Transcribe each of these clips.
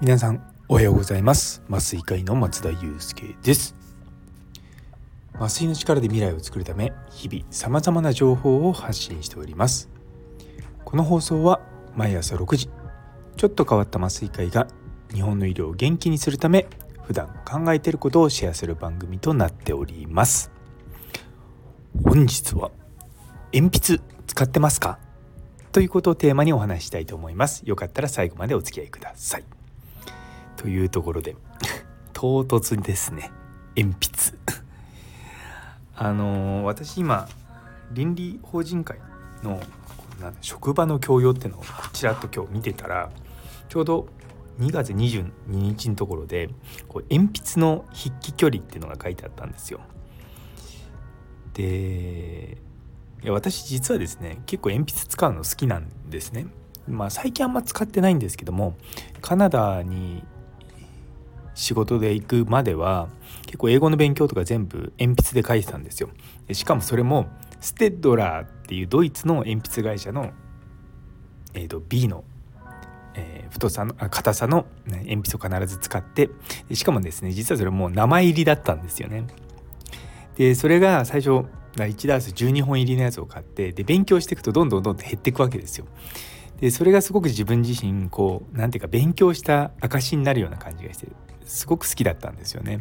皆さんおはようございます。麻酔科医の松田祐介です。麻酔の力で未来を作るため日々さまざまな情報を発信しております。この放送は毎朝6時ちょっと変わった麻酔科医が日本の医療を元気にするため普段考えていることをシェアする番組となっております。本日は鉛筆使ってますか？ということをテーマにお話したいと思います。よかったら最後までお付き合いください。というところで 唐突ですね。鉛筆あのー、私今倫理法人会の職場の教養っていうのをちらっと今日見てたらちょうど2月22日のところでこう鉛筆の筆記距離っていうのが書いてあったんですよ。でいや私実はですね結構鉛筆使うの好きなんですね。まあ最近あんま使ってないんですけどもカナダに仕事で行くまでは結構英語の勉強とか全部鉛筆で書いてたんですよ。しかもそれもステッドラーっていうドイツの鉛筆会社の、えー、と B の、えー、太さの硬さの、ね、鉛筆を必ず使ってしかもですね実はそれもう名前入りだったんですよね。でそれが最初1ダース12本入りのやつを買ってで勉強していくとどんどんどんどん減っていくわけですよ。でそれがすごく自分自身こう何ていうか勉強した証になるような感じがしてすごく好きだったんですよね。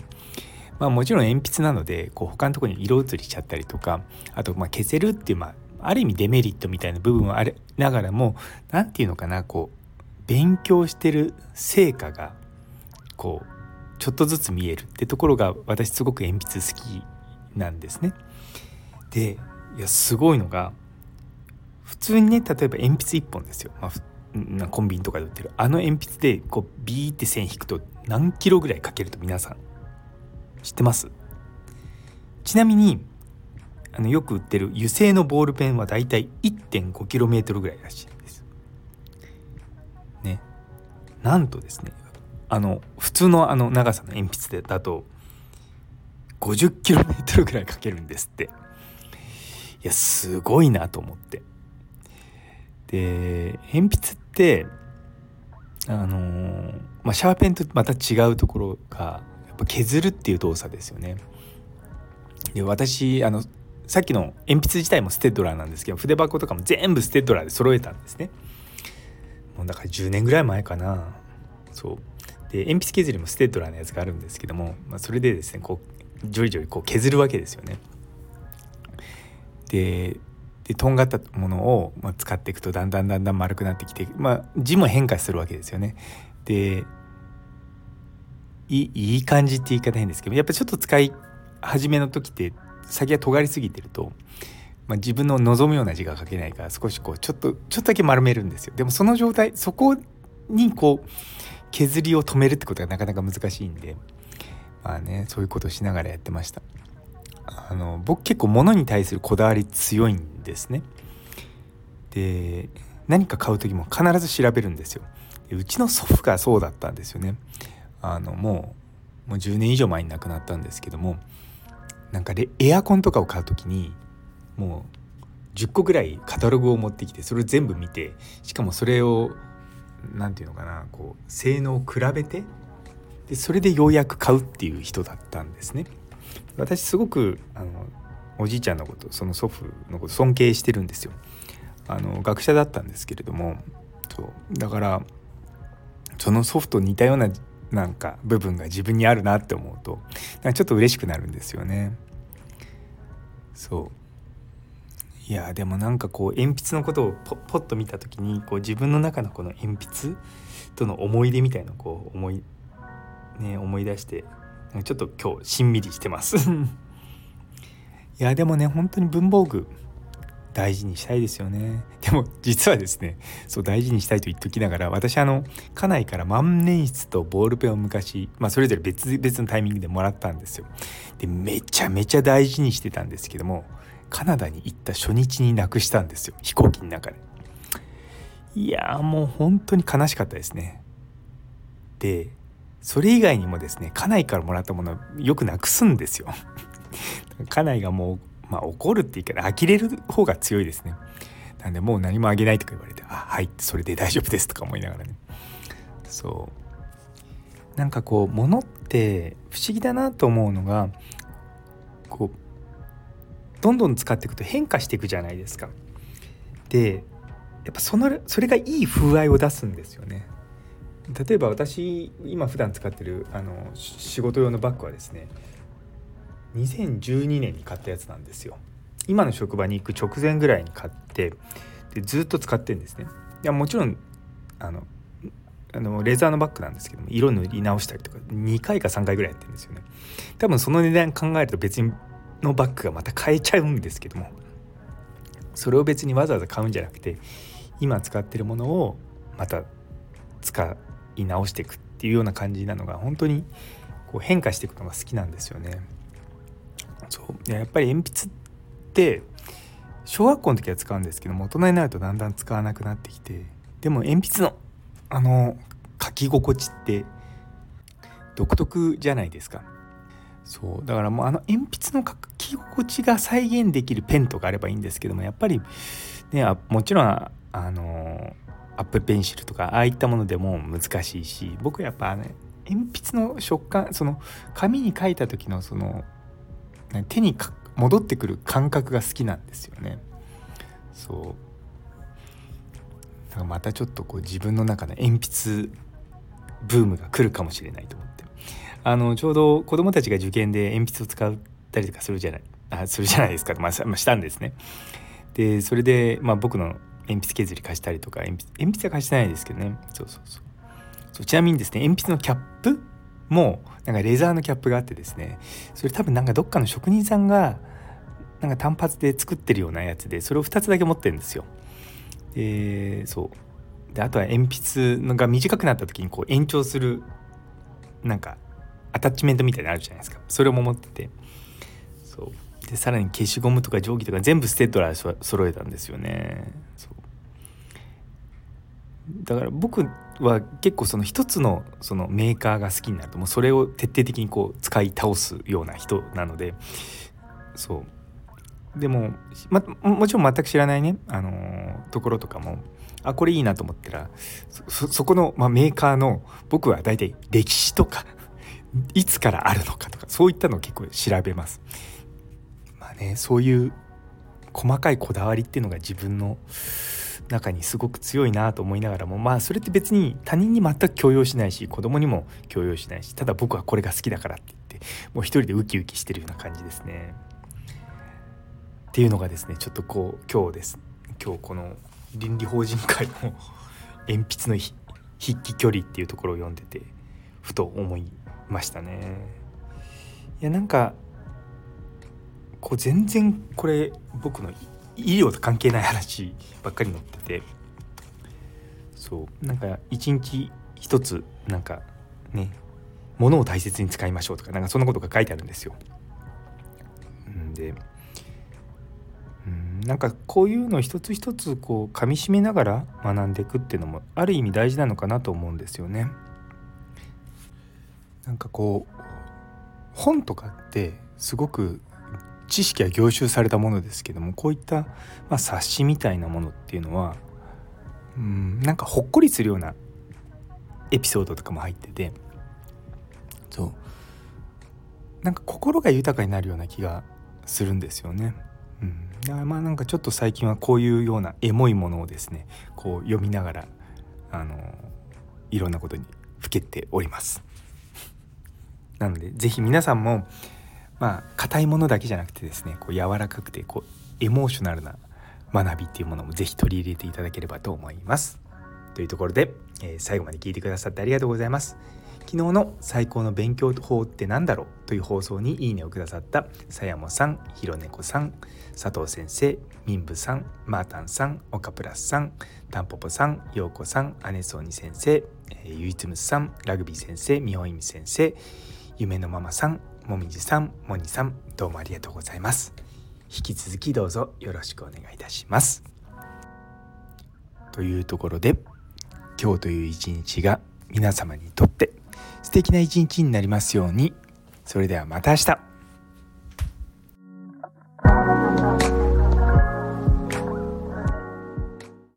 まあ、もちろん鉛筆なのでこう他のところに色移りしちゃったりとかあとまあ消せるっていう、まあ、ある意味デメリットみたいな部分はありながらも何て言うのかなこう勉強してる成果がこうちょっとずつ見えるってところが私すごく鉛筆好きなんですね。でいやすごいのが普通にね例えば鉛筆1本ですよ、まあ、コンビニとかで売ってるあの鉛筆でこうビーって線引くと何キロぐらいかけると皆さん知ってます？ちなみにあのよく売ってる油性のボールペンはだいたい 1.5km ぐらいらしいんです。ね。なんとですねあの普通のあの長さの鉛筆だと 50km ぐらいかけるんですって。いやすごいなと思って。で鉛筆ってあのー、まあ、シャーペンとまた違うところがやっぱ削るっていう動作ですよね。で私あのさっきの鉛筆自体もステッドラーなんですけど筆箱とかも全部ステッドラーで揃えたんですね。もうだから10年ぐらい前かな。そうで鉛筆削りもステッドラーのやつがあるんですけども、まあ、それでですねこうジョリジョリこう削るわけですよね。ででとんがったものを、ま、使っていくとだんだんだんだん丸くなってきて、まあ、字も変化するわけですよね。でいいい感じって言い方変ですけどやっぱちょっと使い始めの時って先が尖りすぎてると、まあ、自分の望むような字が書けないから少しこうちょっとちょっとだけ丸めるんですよ。でもその状態そこにこう削りを止めるってことがなかなか難しいんでまあねそういうことをしながらやってました。あの僕結構物に対するこだわり強いんですね。で何か買う時も必ず調べるんですよ。うちの祖父がそうだったんですよね。あのもうもう10年以上前に亡くなったんですけどもなんかでエアコンとかを買う時にもう10個ぐらいカタログを持ってきてそれを全部見てしかもそれを何て言うのかなこう性能を比べてでそれでようやく買うっていう人だったんですね。私すごくあのおじいちゃんのことその祖父のこと尊敬してるんですよ。あの学者だったんですけれどもそうだからその祖父と似たようななんか部分が自分にあるなって思うとなんかちょっと嬉しくなるんですよね。そういやでもなんかこう鉛筆のことをポッと見た時にこう自分の中のこの鉛筆との思い出みたいのをこう思い,、ね、思い出してちょっと今日しんみりしてます。いやでもね本当に文房具大事にしたいですよね。でも実はですねそう大事にしたいと言っときながら私あの家内から万年筆とボールペンを昔、まあ、それぞれ別々のタイミングでもらったんですよ。でめちゃめちゃ大事にしてたんですけどもカナダに行った初日になくしたんですよ。飛行機の中で。いやもう本当に悲しかったですね。でそれ以外にもですね家内からもらったものよくなくすんですよ 家内がもうまあ怒るって言い方呆れる方が強いですねなんでもう何もあげないとか言われて「あはいそれで大丈夫です」とか思いながらねそうなんかこう物って不思議だなと思うのがこうどんどん使っていくと変化していくじゃないですか。でやっぱそのそれがいい風合いを出すんですよね。例えば私今普段使ってるあの仕事用のバッグはですね2012年に買ったやつなんですよ。今の職場に行く直前ぐらいに買ってでずっと使ってるんですね。いやもちろんあのあのレザーのバッグなんですけども色塗り直したりとか2回か3回ぐらいやってるんですよね。多分その値段考えると別のバッグがまた買えちゃうんですけどもそれを別にわざわざ買うんじゃなくて今使ってるものをまた使い直していくっていうような感じなのが本当にこう変化していくのが好きなんですよね。そう。やっぱり鉛筆って小学校の時は使うんですけども大人になるとだんだん使わなくなってきてでも鉛筆のあの書き心地って独特じゃないですか。そう。だからもうあの鉛筆の書き心地が再現できるペンとかあればいいんですけどもやっぱりねもちろんあのアップペンシルとかああいったものでも難しいし僕やっぱね鉛筆の食感その紙に書いた時のその手に戻ってくる感覚が好きなんですよね。そうだからまたちょっとこう自分の中の鉛筆ブームが来るかもしれないと思ってあのちょうど子供たちが受験で鉛筆を使ったりとかするじゃないあするじゃないですか、まあ、まあ、したんですね。でそれで、まあ、僕の鉛筆削り貸したりとか鉛筆鉛筆は貸してないですけどね。そうそうそう。そうちなみにですね鉛筆のキャップもなんかレザーのキャップがあってですねそれ多分なんかどっかの職人さんがなんか単発で作ってるようなやつでそれを2つだけ持ってるんですよ。でそう。であとは鉛筆が短くなった時にこう延長するなんかアタッチメントみたいなのあるじゃないですか。それも持ってて。そう。でさらに消しゴムとか定規とか全部ステッドラー揃えたんですよね。そだから僕は結構その一つのそのメーカーが好きになるともうそれを徹底的にこう使い倒すような人なのでそうでも、ま、もちろん全く知らないね、あのー、ところとかもあこれいいなと思ったらそこの、まメーカーの僕は大体歴史とか いつからあるのかとかそういったのを結構調べます。まあねそういう細かいこだわりっていうのが自分の中にすごく強いなと思いながらもまあそれって別に他人に全く強要しないし子供にも強要しないしただ僕はこれが好きだからって言ってもう一人でウキウキしてるような感じですね。っていうのがですねちょっとこう今日です今日この倫理法人会の 鉛筆の筆記距離っていうところを読んでてふと思いましたね。いやなんかこう全然これ僕の医療と関係ない話ばっかり載っててそうなんか一日一つなんかね物を大切に使いましょうとかなんかそんなことが書いてあるんですよ。んでうんなんかこういうの一つ一つこう噛みしめながら学んでいくっていうのもある意味大事なのかなと思うんですよね。なんかこう本とかってすごく知識は凝集されたものですけどもこういった、まあ、冊子みたいなものっていうのはうんなんかほっこりするようなエピソードとかも入っててそうなんか心が豊かになるような気がするんですよね。うん、だからまあなんかちょっと最近はこういうようなエモいものをですねこう読みながらあのいろんなことにふけております。なので是非皆さんもまあ硬いものだけじゃなくてですねこう柔らかくてこうエモーショナルな学びっていうものも是非取り入れていただければと思います。というところで、えー、最後まで聞いてくださってありがとうございます。昨日の最高の勉強法って何だろうという放送にいいねをくださったさやもさん、ひろねこさん、佐藤先生、みんぶさん、マータンさん、オカプラスさん、タンポポさん、ようこさん、アネソーニ先生、えー、ゆいつむさん、ラグビー先生、みほいみ先生、夢のママさん、もみじさん、もにさん、どうもありがとうございます。引き続きどうぞよろしくお願いいたします。というところで、今日という一日が皆様にとって素敵な一日になりますように。それではまた明日。